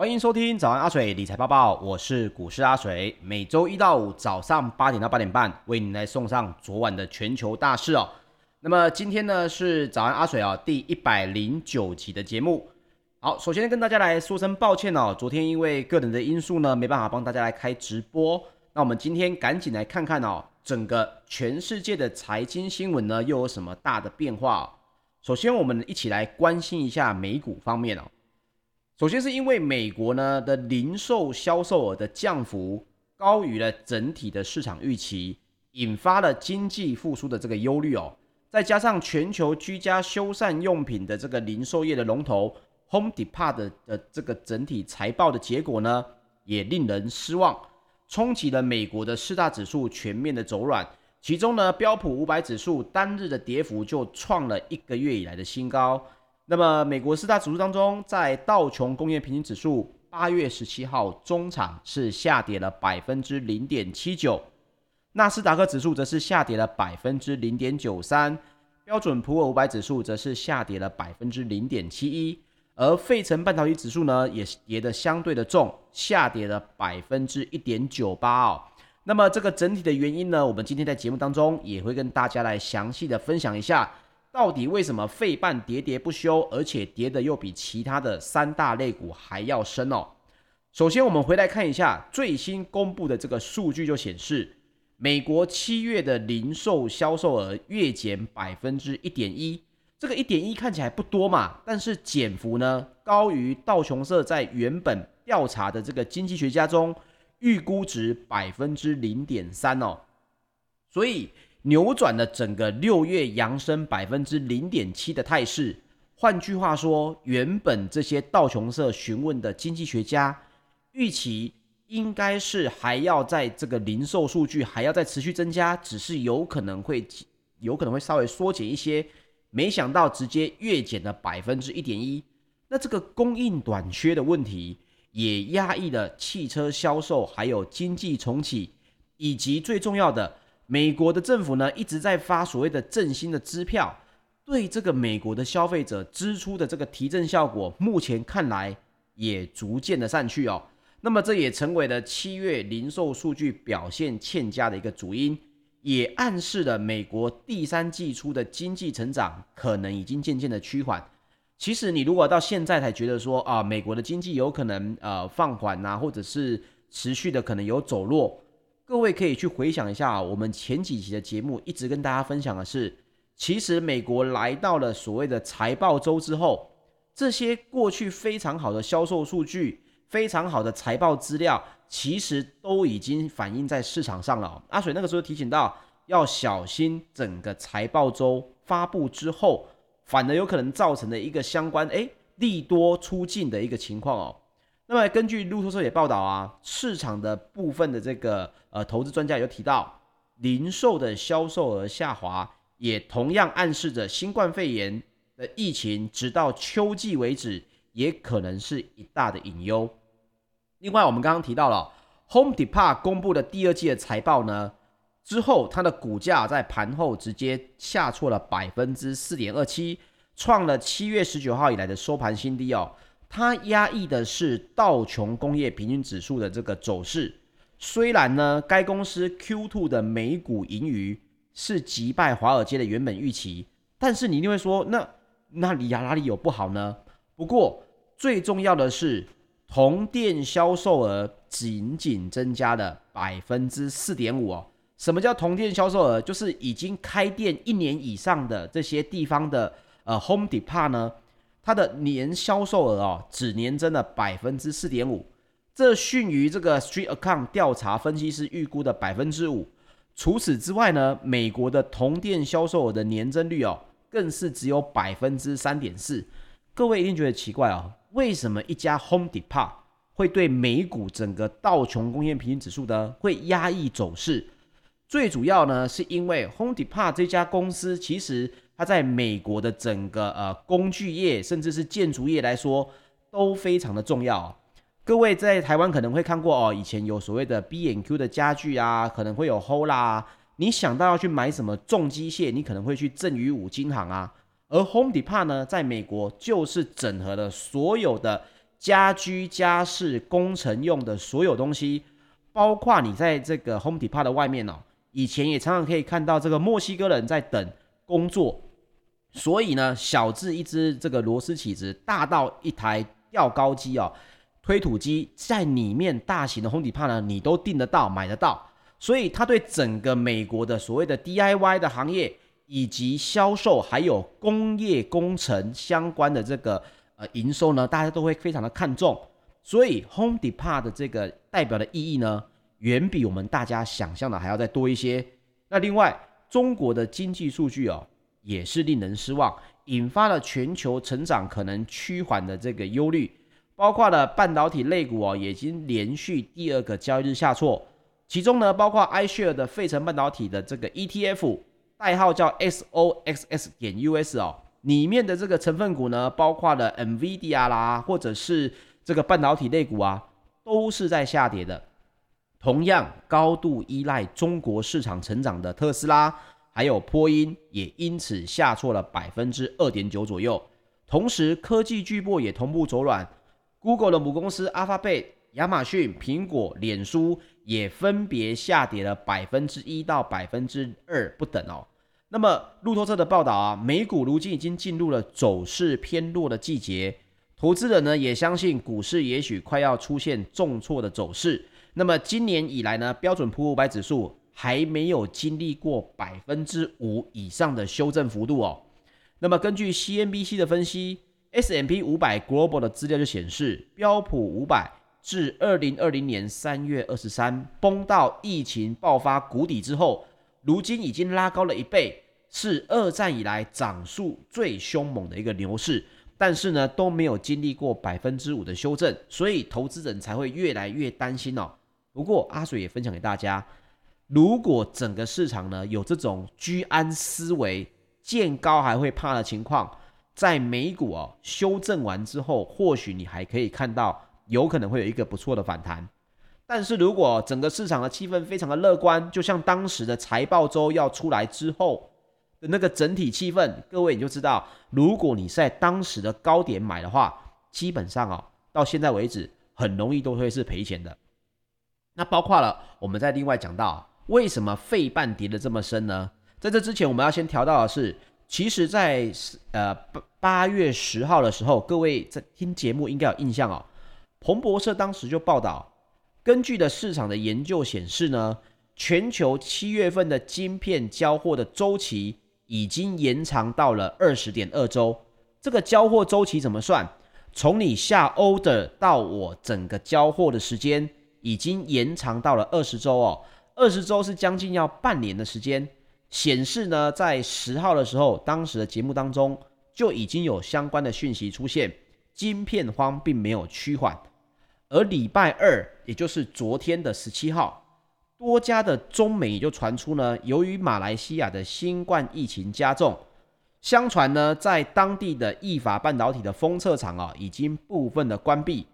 欢迎收听早安阿水理财报报，我是股市阿水，每周一到五早上八点到八点半为您来送上昨晚的全球大事哦。那么今天呢是早安阿水啊第一百零九集的节目。好，首先跟大家来说声抱歉哦，昨天因为个人的因素呢，没办法帮大家来开直播。那我们今天赶紧来看看哦，整个全世界的财经新闻呢又有什么大的变化？首先，我们一起来关心一下美股方面哦。首先是因为美国呢的零售销售额的降幅高于了整体的市场预期，引发了经济复苏的这个忧虑哦。再加上全球居家修缮用品的这个零售业的龙头 Home Depot 的的这个整体财报的结果呢，也令人失望，冲击了美国的四大指数全面的走软。其中呢，标普五百指数单日的跌幅就创了一个月以来的新高。那么，美国四大指数当中，在道琼工业平均指数八月十七号中场是下跌了百分之零点七九，纳斯达克指数则是下跌了百分之零点九三，标准普尔五百指数则是下跌了百分之零点七一，而费城半导体指数呢，也跌得相对的重，下跌了百分之一点九八哦。那么，这个整体的原因呢，我们今天在节目当中也会跟大家来详细的分享一下。到底为什么费半跌跌不休，而且跌的又比其他的三大类股还要深哦？首先，我们回来看一下最新公布的这个数据，就显示美国七月的零售销售额月减百分之一点一，这个一点一看起来不多嘛，但是减幅呢高于道琼社在原本调查的这个经济学家中预估值百分之零点三哦，所以。扭转了整个六月扬升百分之零点七的态势。换句话说，原本这些道琼社询问的经济学家预期应该是还要在这个零售数据还要再持续增加，只是有可能会有可能会稍微缩减一些。没想到直接月减了百分之一点一。那这个供应短缺的问题也压抑了汽车销售，还有经济重启，以及最重要的。美国的政府呢一直在发所谓的振兴的支票，对这个美国的消费者支出的这个提振效果，目前看来也逐渐的散去哦。那么这也成为了七月零售数据表现欠佳的一个主因，也暗示了美国第三季初的经济成长可能已经渐渐的趋缓。其实你如果到现在才觉得说啊，美国的经济有可能呃放缓啊，或者是持续的可能有走弱。各位可以去回想一下，我们前几期的节目一直跟大家分享的是，其实美国来到了所谓的财报周之后，这些过去非常好的销售数据、非常好的财报资料，其实都已经反映在市场上了。阿水那个时候提醒到，要小心整个财报周发布之后，反而有可能造成的一个相关诶利多出尽的一个情况哦。那么根据路透社也报道啊，市场的部分的这个呃投资专家有提到，零售的销售额下滑，也同样暗示着新冠肺炎的疫情直到秋季为止，也可能是一大的隐忧。另外，我们刚刚提到了 Home Depot 公布的第二季的财报呢，之后它的股价在盘后直接下挫了百分之四点二七，创了七月十九号以来的收盘新低哦。它压抑的是道琼工业平均指数的这个走势。虽然呢，该公司 Q2 的每股盈余是击败华尔街的原本预期，但是你一定会说，那那里呀哪里有不好呢？不过最重要的是，同店销售额仅仅增加了百分之四点五哦。什么叫同店销售额？就是已经开店一年以上的这些地方的呃 Home Depot 呢。它的年销售额哦，只年增了百分之四点五，这逊于这个 Street Account 调查分析师预估的百分之五。除此之外呢，美国的同店销售额的年增率哦，更是只有百分之三点四。各位一定觉得奇怪哦，为什么一家 Home Depot 会对美股整个道琼工业平均指数呢会压抑走势？最主要呢，是因为 Home Depot 这家公司其实。它在美国的整个呃工具业，甚至是建筑业来说，都非常的重要。各位在台湾可能会看过哦，以前有所谓的 B&Q 的家具啊，可能会有 Hola 啊。你想到要去买什么重机械，你可能会去正宇五金行啊。而 Home Depot 呢，在美国就是整合了所有的家居家饰工程用的所有东西，包括你在这个 Home Depot 的外面哦，以前也常常可以看到这个墨西哥人在等工作，所以呢，小至一只这个螺丝起子，大到一台吊高机哦，推土机，在里面大型的 Home Depot 呢，你都订得到、买得到，所以它对整个美国的所谓的 DIY 的行业以及销售还有工业工程相关的这个。呃，营收呢，大家都会非常的看重，所以 Home Depot 的这个代表的意义呢，远比我们大家想象的还要再多一些。那另外，中国的经济数据哦，也是令人失望，引发了全球成长可能趋缓的这个忧虑，包括了半导体类股哦，已经连续第二个交易日下挫，其中呢，包括 iShare 的费城半导体的这个 ETF，代号叫 SOXX 点 US 哦。里面的这个成分股呢，包括了 NVIDIA 啦，或者是这个半导体类股啊，都是在下跌的。同样高度依赖中国市场成长的特斯拉，还有波音，也因此下挫了百分之二点九左右。同时，科技巨擘也同步走软，Google 的母公司 Alphabet、亚马逊、苹果、脸书也分别下跌了百分之一到百分之二不等哦。那么路透社的报道啊，美股如今已经进入了走势偏弱的季节，投资人呢也相信股市也许快要出现重挫的走势。那么今年以来呢，标准普五百指数还没有经历过百分之五以上的修正幅度哦。那么根据 CNBC 的分析，S M P 五百 Global 的资料就显示，标普五百自二零二零年三月二十三崩到疫情爆发谷底之后。如今已经拉高了一倍，是二战以来涨速最凶猛的一个牛市，但是呢都没有经历过百分之五的修正，所以投资人才会越来越担心哦。不过阿水也分享给大家，如果整个市场呢有这种居安思危、见高还会怕的情况，在美股哦修正完之后，或许你还可以看到有可能会有一个不错的反弹。但是如果整个市场的气氛非常的乐观，就像当时的财报周要出来之后的那个整体气氛，各位你就知道，如果你在当时的高点买的话，基本上哦，到现在为止很容易都会是赔钱的。那包括了我们在另外讲到，为什么费半跌得这么深呢？在这之前，我们要先调到的是，其实在呃八八月十号的时候，各位在听节目应该有印象哦，彭博社当时就报道。根据的市场的研究显示呢，全球七月份的晶片交货的周期已经延长到了二十点二周。这个交货周期怎么算？从你下 order 到我整个交货的时间，已经延长到了二十周哦。二十周是将近要半年的时间。显示呢，在十号的时候，当时的节目当中就已经有相关的讯息出现，晶片荒并没有趋缓。而礼拜二，也就是昨天的十七号，多家的中媒就传出呢，由于马来西亚的新冠疫情加重，相传呢，在当地的意法半导体的封测厂啊，已经部分的关闭，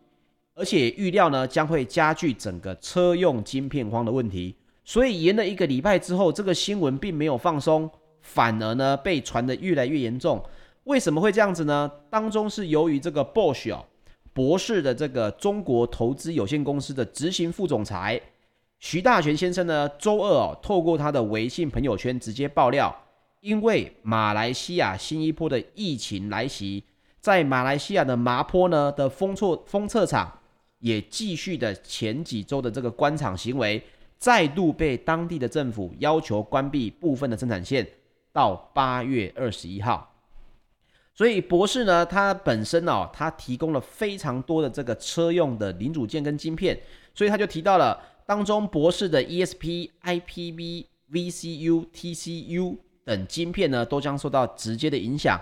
而且预料呢，将会加剧整个车用晶片荒的问题。所以延了一个礼拜之后，这个新闻并没有放松，反而呢，被传得越来越严重。为什么会这样子呢？当中是由于这个 Bosch 哦。博士的这个中国投资有限公司的执行副总裁徐大全先生呢，周二哦，透过他的微信朋友圈直接爆料，因为马来西亚新一波的疫情来袭，在马来西亚的麻坡呢的封测封测厂也继续的前几周的这个官场行为，再度被当地的政府要求关闭部分的生产线，到八月二十一号。所以博士呢，他本身哦，他提供了非常多的这个车用的零组件跟晶片，所以他就提到了当中博士的 ESP、IPV、VCU、TCU 等晶片呢，都将受到直接的影响。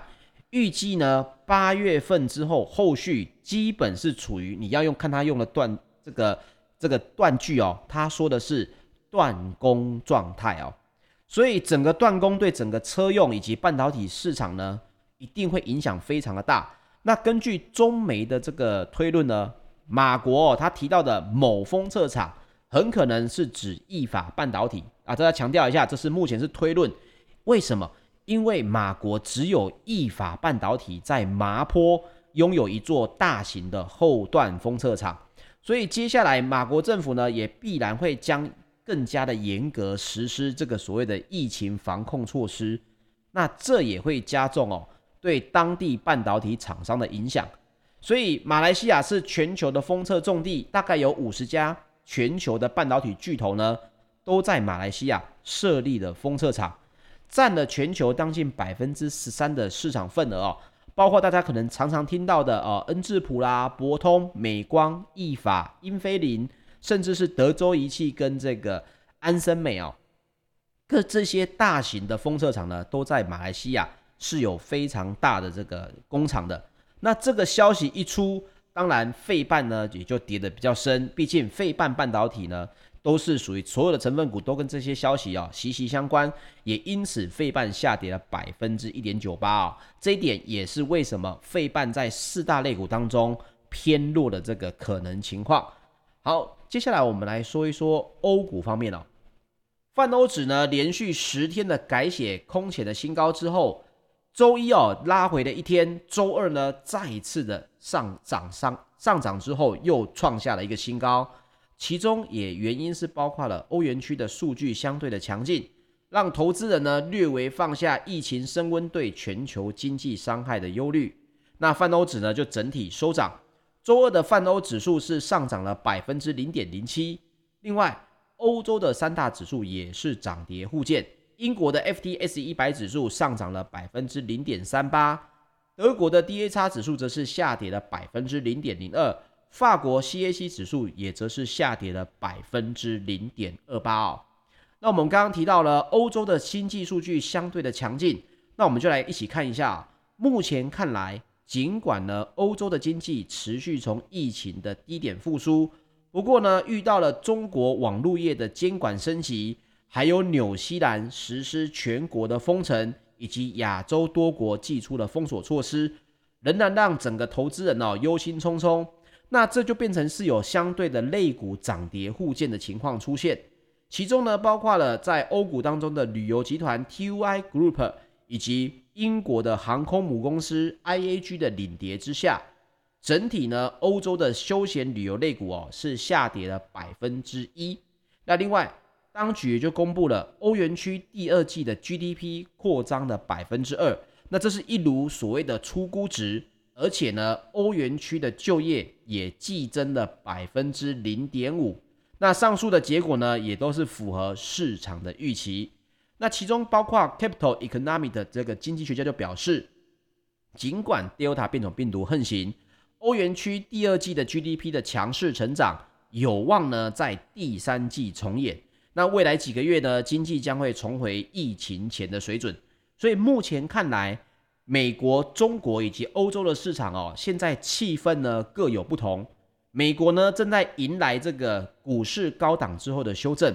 预计呢，八月份之后，后续基本是处于你要用看他用的段这个这个断句哦，他说的是断供状态哦，所以整个断供对整个车用以及半导体市场呢，一定会影响非常的大。那根据中媒的这个推论呢，马国哦，他提到的某封测厂很可能是指意法半导体啊。这要强调一下，这是目前是推论。为什么？因为马国只有意法半导体在麻坡拥有一座大型的后段封测厂，所以接下来马国政府呢也必然会将更加的严格实施这个所谓的疫情防控措施，那这也会加重哦对当地半导体厂商的影响。所以马来西亚是全球的封测重地，大概有五十家全球的半导体巨头呢都在马来西亚设立了封测厂，占了全球将近百分之十三的市场份额哦。包括大家可能常常听到的呃恩智浦啦、博通、美光、意法、英飞凌，甚至是德州仪器跟这个安森美哦，各这些大型的封测厂呢，都在马来西亚是有非常大的这个工厂的。那这个消息一出，当然费半呢也就跌得比较深，毕竟费半半导体呢。都是属于所有的成分股都跟这些消息啊息息相关，也因此费半下跌了百分之一点九八啊，这一点也是为什么费半在四大类股当中偏弱的这个可能情况。好，接下来我们来说一说欧股方面哦，泛欧指呢连续十天的改写空前的新高之后，周一哦拉回了一天，周二呢再一次的上涨上上涨之后又创下了一个新高。其中也原因是包括了欧元区的数据相对的强劲，让投资人呢略微放下疫情升温对全球经济伤害的忧虑。那泛欧指呢就整体收涨，周二的泛欧指数是上涨了百分之零点零七。另外，欧洲的三大指数也是涨跌互见，英国的 FTS 一百指数上涨了百分之零点三八，德国的 DAX 指数则是下跌了百分之零点零二。法国 CAC 指数也则是下跌了百分之零点二八哦。那我们刚刚提到了欧洲的经济数据相对的强劲，那我们就来一起看一下。目前看来，尽管呢欧洲的经济持续从疫情的低点复苏，不过呢遇到了中国网络业的监管升级，还有纽西兰实施全国的封城，以及亚洲多国祭出的封锁措施，仍然让整个投资人哦忧心忡忡。那这就变成是有相对的类股涨跌互见的情况出现，其中呢包括了在欧股当中的旅游集团 TUI Group 以及英国的航空母公司 IAG 的领跌之下，整体呢欧洲的休闲旅游类股哦是下跌了百分之一。那另外当局也就公布了欧元区第二季的 GDP 扩张的百分之二，那这是一如所谓的初估值。而且呢，欧元区的就业也季增了百分之零点五。那上述的结果呢，也都是符合市场的预期。那其中包括 Capital Economy 的这个经济学家就表示，尽管 Delta 变种病毒横行，欧元区第二季的 GDP 的强势成长有望呢在第三季重演。那未来几个月呢，经济将会重回疫情前的水准。所以目前看来，美国、中国以及欧洲的市场哦，现在气氛呢各有不同。美国呢正在迎来这个股市高档之后的修正，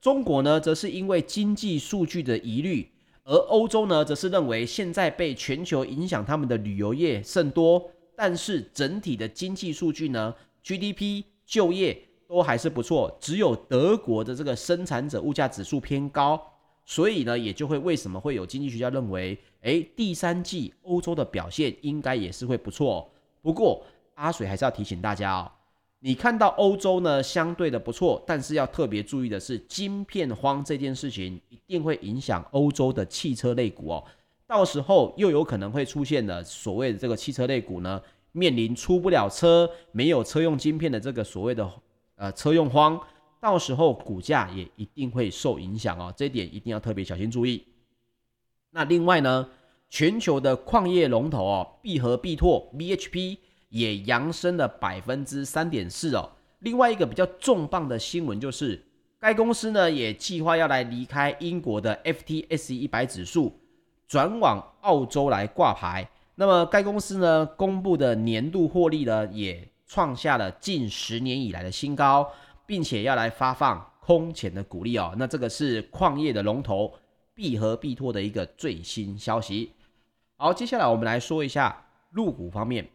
中国呢则是因为经济数据的疑虑，而欧洲呢则是认为现在被全球影响，他们的旅游业甚多，但是整体的经济数据呢，GDP、就业都还是不错，只有德国的这个生产者物价指数偏高。所以呢，也就会为什么会有经济学家认为，诶，第三季欧洲的表现应该也是会不错。不过阿水还是要提醒大家哦，你看到欧洲呢相对的不错，但是要特别注意的是，晶片荒这件事情一定会影响欧洲的汽车类股哦。到时候又有可能会出现的所谓的这个汽车类股呢，面临出不了车、没有车用晶片的这个所谓的呃车用荒。到时候股价也一定会受影响哦，这一点一定要特别小心注意。那另外呢，全球的矿业龙头哦，必和必拓 BHP 也扬升了百分之三点四哦。另外一个比较重磅的新闻就是，该公司呢也计划要来离开英国的 FTSE 一百指数，转往澳洲来挂牌。那么该公司呢公布的年度获利呢也创下了近十年以来的新高。并且要来发放空前的鼓励哦，那这个是矿业的龙头必和必拓的一个最新消息。好，接下来我们来说一下入股方面。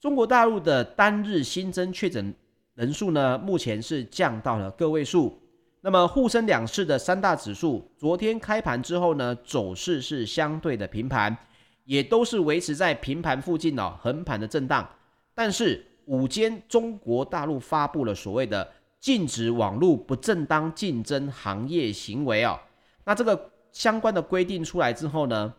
中国大陆的单日新增确诊人数呢，目前是降到了个位数。那么沪深两市的三大指数，昨天开盘之后呢，走势是相对的平盘，也都是维持在平盘附近哦，横盘的震荡。但是午间，中国大陆发布了所谓的禁止网络不正当竞争行业行为哦。那这个相关的规定出来之后呢，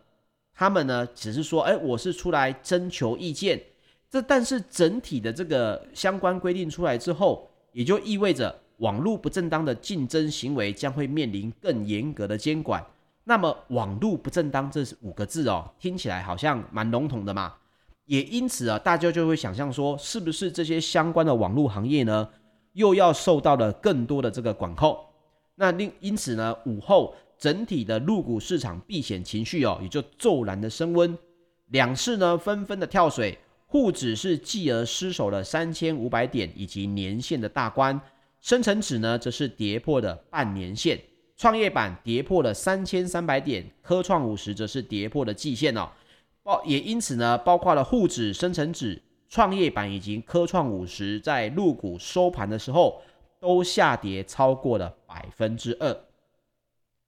他们呢只是说，哎，我是出来征求意见。这但是整体的这个相关规定出来之后，也就意味着网络不正当的竞争行为将会面临更严格的监管。那么网络不正当这五个字哦，听起来好像蛮笼统的嘛，也因此啊，大家就会想象说，是不是这些相关的网络行业呢，又要受到了更多的这个管控？那另因此呢，午后整体的陆股市场避险情绪哦，也就骤然的升温，两市呢纷纷的跳水，沪指是继而失守了三千五百点以及年线的大关，深成指呢则是跌破了半年线。创业板跌破了三千三百点，科创五十则是跌破了季线哦。包也因此呢，包括了沪指、深成指、创业板以及科创五十，在陆股收盘的时候都下跌超过了百分之二。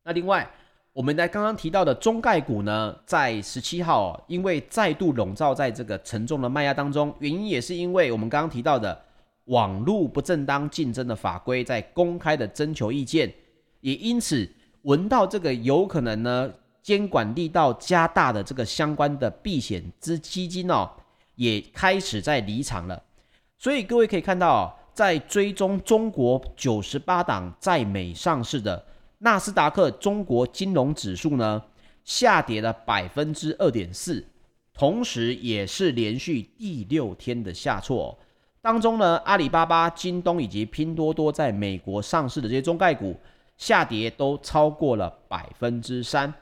那另外，我们在刚刚提到的中概股呢，在十七号，因为再度笼罩在这个沉重的卖压当中，原因也是因为我们刚刚提到的网络不正当竞争的法规在公开的征求意见。也因此闻到这个有可能呢，监管力道加大的这个相关的避险之基金哦，也开始在离场了。所以各位可以看到哦，在追踪中国九十八档在美上市的纳斯达克中国金融指数呢，下跌了百分之二点四，同时也是连续第六天的下挫。当中呢，阿里巴巴、京东以及拼多多在美国上市的这些中概股。下跌都超过了百分之三。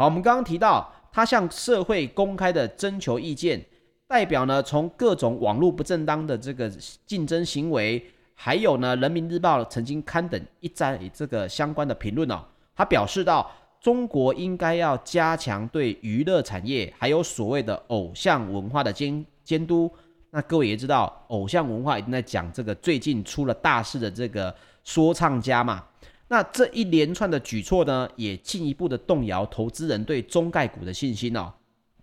好，我们刚刚提到，他向社会公开的征求意见，代表呢，从各种网络不正当的这个竞争行为，还有呢，人民日报曾经刊登一张这个相关的评论哦，他表示到，中国应该要加强对娱乐产业还有所谓的偶像文化的监监督。那各位也知道，偶像文化一定在讲这个最近出了大事的这个说唱家嘛。那这一连串的举措呢，也进一步的动摇投资人对中概股的信心哦，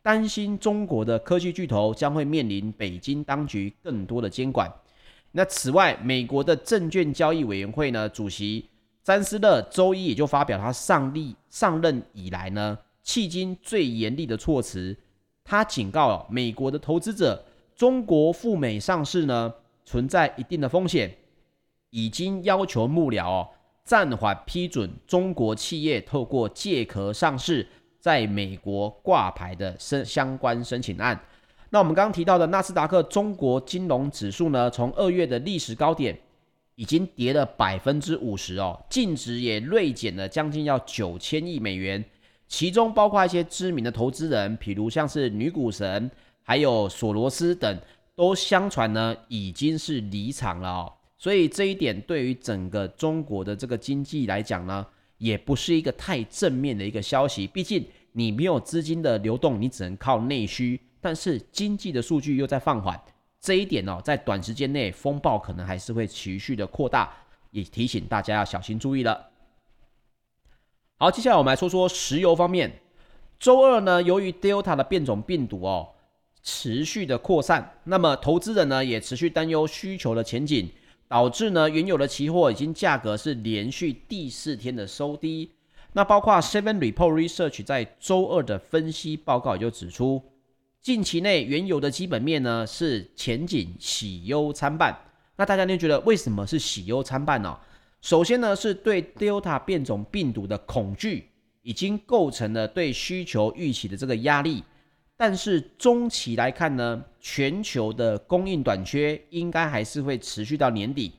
担心中国的科技巨头将会面临北京当局更多的监管。那此外，美国的证券交易委员会呢主席詹斯勒周一也就发表他上立上任以来呢，迄今最严厉的措辞，他警告哦，美国的投资者，中国赴美上市呢存在一定的风险，已经要求幕僚哦。暂缓批准中国企业透过借壳上市，在美国挂牌的申相关申请案。那我们刚刚提到的纳斯达克中国金融指数呢，从二月的历史高点已经跌了百分之五十哦，净值也锐减了将近要九千亿美元，其中包括一些知名的投资人，譬如像是女股神，还有索罗斯等，都相传呢已经是离场了哦。所以这一点对于整个中国的这个经济来讲呢，也不是一个太正面的一个消息。毕竟你没有资金的流动，你只能靠内需。但是经济的数据又在放缓，这一点哦，在短时间内风暴可能还是会持续的扩大，也提醒大家要小心注意了。好，接下来我们来说说石油方面。周二呢，由于 Delta 的变种病毒哦持续的扩散，那么投资人呢也持续担忧需求的前景。导致呢，原有的期货已经价格是连续第四天的收低。那包括 Seven Report Research 在周二的分析报告也就指出，近期内原油的基本面呢是前景喜忧参半。那大家就觉得为什么是喜忧参半呢？首先呢是对 Delta 变种病毒的恐惧已经构成了对需求预期的这个压力。但是中期来看呢，全球的供应短缺应该还是会持续到年底，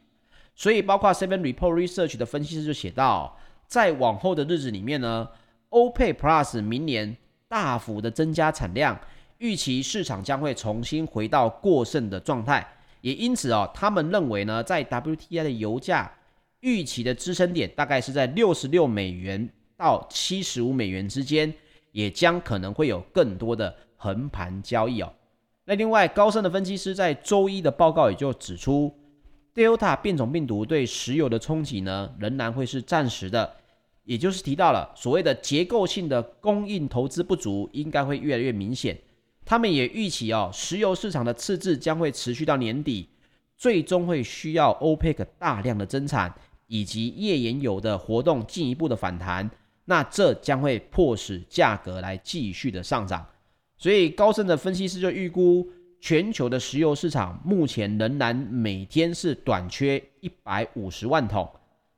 所以包括 Seven Report Research 的分析师就写到，在往后的日子里面呢欧佩 Plus 明年大幅的增加产量，预期市场将会重新回到过剩的状态，也因此哦，他们认为呢，在 WTI 的油价预期的支撑点大概是在六十六美元到七十五美元之间，也将可能会有更多的。横盘交易哦。那另外，高盛的分析师在周一的报告也就指出，Delta 变种病毒对石油的冲击呢，仍然会是暂时的，也就是提到了所谓的结构性的供应投资不足，应该会越来越明显。他们也预期哦，石油市场的赤字将会持续到年底，最终会需要 OPEC 大量的增产，以及页岩油的活动进一步的反弹，那这将会迫使价格来继续的上涨。所以高盛的分析师就预估，全球的石油市场目前仍然每天是短缺一百五十万桶。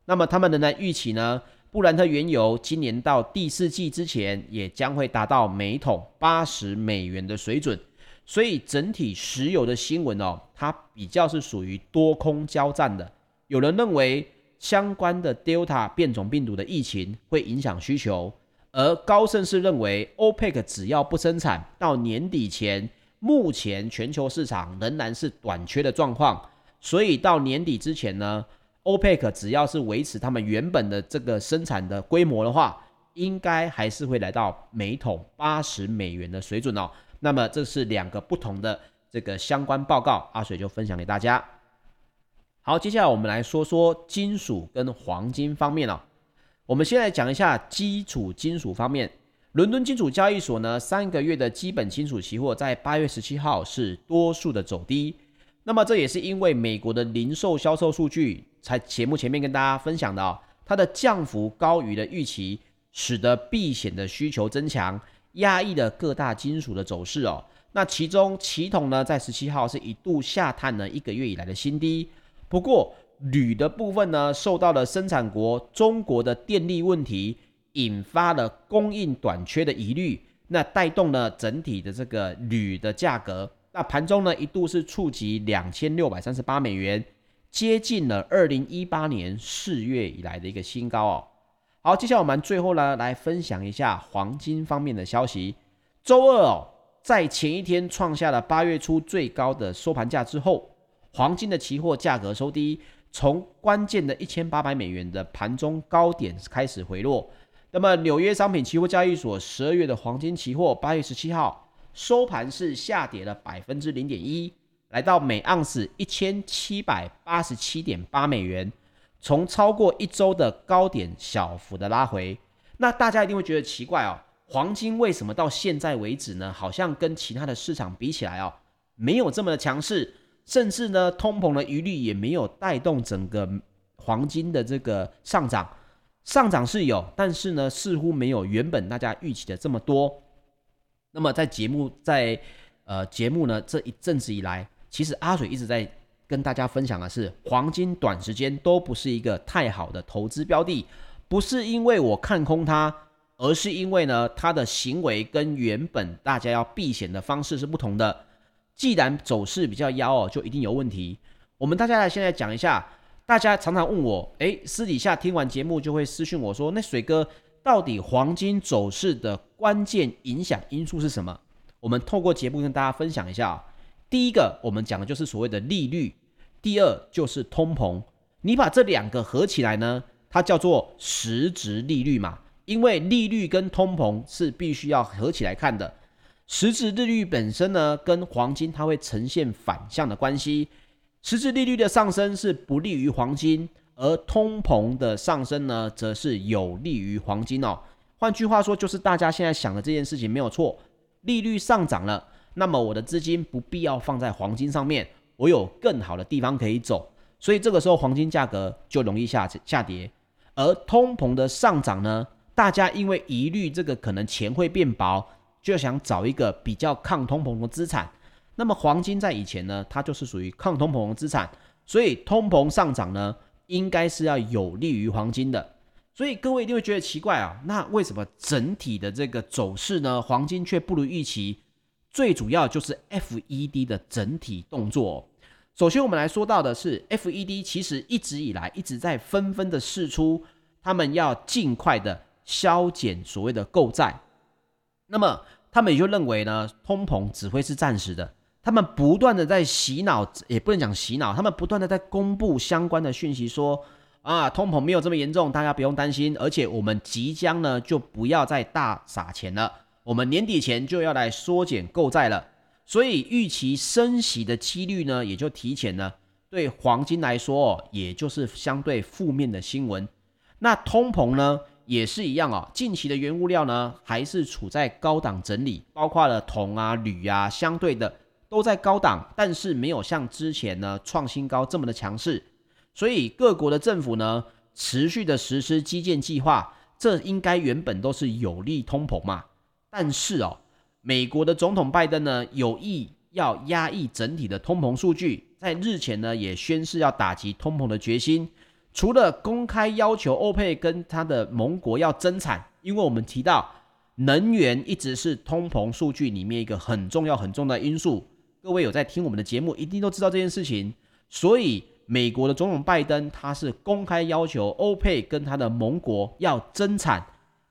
那么他们仍然预期呢，布兰特原油今年到第四季之前，也将会达到每桶八十美元的水准。所以整体石油的新闻哦，它比较是属于多空交战的。有人认为相关的 Delta 变种病毒的疫情会影响需求，而高盛是认为 OPEC 只要不生产，到年底前，目前全球市场仍然是短缺的状况。所以到年底之前呢，OPEC 只要是维持他们原本的这个生产的规模的话，应该还是会来到每桶八十美元的水准哦。那么这是两个不同的这个相关报告，阿水就分享给大家。好，接下来我们来说说金属跟黄金方面哦。我们先来讲一下基础金属方面，伦敦金属交易所呢，三个月的基本金属期货在八月十七号是多数的走低。那么这也是因为美国的零售销售数据。在节目前面跟大家分享的哦，它的降幅高于的预期，使得避险的需求增强，压抑了各大金属的走势哦。那其中期铜呢，在十七号是一度下探了一个月以来的新低。不过铝的部分呢，受到了生产国中国的电力问题，引发了供应短缺的疑虑，那带动了整体的这个铝的价格。那盘中呢，一度是触及两千六百三十八美元。接近了二零一八年四月以来的一个新高哦。好，接下来我们最后呢来分享一下黄金方面的消息。周二哦，在前一天创下了八月初最高的收盘价之后，黄金的期货价格收低，从关键的一千八百美元的盘中高点开始回落。那么纽约商品期货交易所十二月的黄金期货八月十七号收盘是下跌了百分之零点一。来到每盎司一千七百八十七点八美元，从超过一周的高点小幅的拉回。那大家一定会觉得奇怪哦，黄金为什么到现在为止呢？好像跟其他的市场比起来哦，没有这么的强势，甚至呢，通膨的余力也没有带动整个黄金的这个上涨。上涨是有，但是呢，似乎没有原本大家预期的这么多。那么在节目在呃节目呢这一阵子以来。其实阿水一直在跟大家分享的是，黄金短时间都不是一个太好的投资标的，不是因为我看空它，而是因为呢，它的行为跟原本大家要避险的方式是不同的。既然走势比较妖哦，就一定有问题。我们大家来现在讲一下，大家常常问我，诶，私底下听完节目就会私讯我说，那水哥到底黄金走势的关键影响因素是什么？我们透过节目跟大家分享一下。第一个，我们讲的就是所谓的利率；第二，就是通膨。你把这两个合起来呢，它叫做实质利率嘛。因为利率跟通膨是必须要合起来看的。实质利率本身呢，跟黄金它会呈现反向的关系。实质利率的上升是不利于黄金，而通膨的上升呢，则是有利于黄金哦。换句话说，就是大家现在想的这件事情没有错，利率上涨了。那么我的资金不必要放在黄金上面，我有更好的地方可以走，所以这个时候黄金价格就容易下下跌。而通膨的上涨呢，大家因为疑虑这个可能钱会变薄，就想找一个比较抗通膨的资产。那么黄金在以前呢，它就是属于抗通膨的资产，所以通膨上涨呢，应该是要有利于黄金的。所以各位一定会觉得奇怪啊，那为什么整体的这个走势呢，黄金却不如预期？最主要就是 FED 的整体动作。首先，我们来说到的是 FED，其实一直以来一直在纷纷的试出，他们要尽快的削减所谓的购债。那么，他们也就认为呢，通膨只会是暂时的。他们不断的在洗脑，也不能讲洗脑，他们不断的在公布相关的讯息，说啊，通膨没有这么严重，大家不用担心，而且我们即将呢就不要再大撒钱了。我们年底前就要来缩减购债了，所以预期升息的几率呢，也就提前了。对黄金来说，也就是相对负面的新闻。那通膨呢，也是一样哦。近期的原物料呢，还是处在高档整理，包括了铜啊、铝啊，相对的都在高档，但是没有像之前呢创新高这么的强势。所以各国的政府呢，持续的实施基建计划，这应该原本都是有利通膨嘛。但是哦，美国的总统拜登呢，有意要压抑整体的通膨数据，在日前呢也宣示要打击通膨的决心。除了公开要求欧佩跟他的盟国要增产，因为我们提到能源一直是通膨数据里面一个很重要很重要的因素。各位有在听我们的节目，一定都知道这件事情。所以美国的总统拜登他是公开要求欧佩跟他的盟国要增产，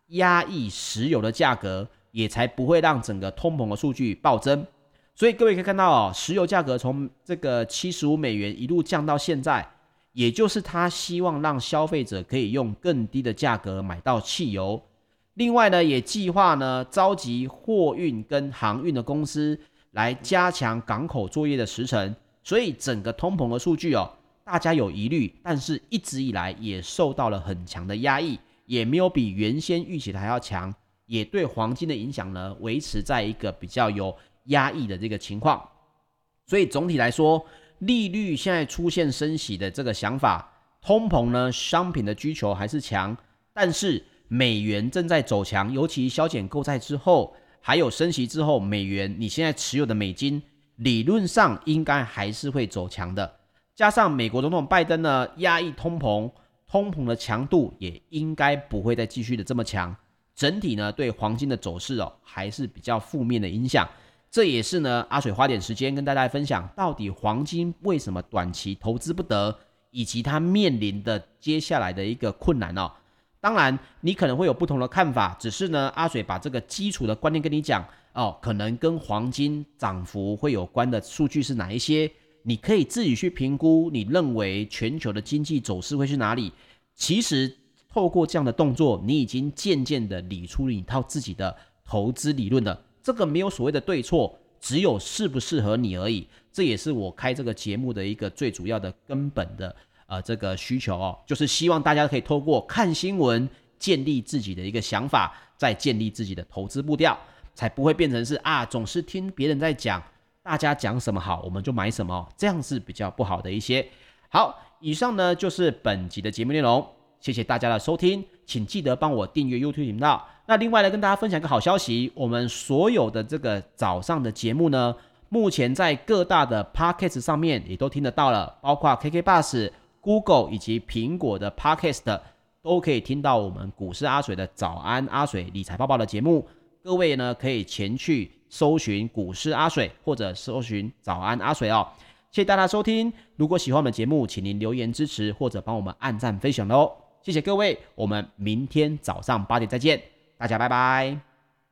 压抑石油的价格，也才不会让整个通膨的数据暴增。所以各位可以看到哦，石油价格从这个七十五美元一路降到现在。也就是他希望让消费者可以用更低的价格买到汽油。另外呢，也计划呢召集货运跟航运的公司来加强港口作业的时程。所以整个通膨的数据哦，大家有疑虑，但是一直以来也受到了很强的压抑，也没有比原先预期的还要强，也对黄金的影响呢维持在一个比较有压抑的这个情况。所以总体来说。利率现在出现升息的这个想法，通膨呢，商品的需求还是强，但是美元正在走强，尤其削减购债之后，还有升息之后，美元你现在持有的美金理论上应该还是会走强的。加上美国总统拜登呢，压抑通膨，通膨的强度也应该不会再继续的这么强，整体呢对黄金的走势哦还是比较负面的影响。这也是呢，阿水花点时间跟大家分享，到底黄金为什么短期投资不得，以及它面临的接下来的一个困难哦。当然，你可能会有不同的看法，只是呢，阿水把这个基础的观念跟你讲哦，可能跟黄金涨幅会有关的数据是哪一些，你可以自己去评估，你认为全球的经济走势会是哪里。其实透过这样的动作，你已经渐渐的理出了一套自己的投资理论了。这个没有所谓的对错，只有适不适合你而已。这也是我开这个节目的一个最主要的根本的呃这个需求哦，就是希望大家可以透过看新闻建立自己的一个想法，再建立自己的投资步调，才不会变成是啊总是听别人在讲，大家讲什么好我们就买什么，这样是比较不好的一些。好，以上呢就是本集的节目内容，谢谢大家的收听，请记得帮我订阅 YouTube 频道。那另外呢跟大家分享一个好消息，我们所有的这个早上的节目呢，目前在各大的 Podcast 上面也都听得到了，包括 KK Bus、Google 以及苹果的 Podcast 都可以听到我们股市阿水的早安阿水理财报报的节目。各位呢可以前去搜寻股市阿水或者搜寻早安阿水哦。谢谢大家收听，如果喜欢我们节目，请您留言支持或者帮我们按赞分享喽。谢谢各位，我们明天早上八点再见。大家拜拜。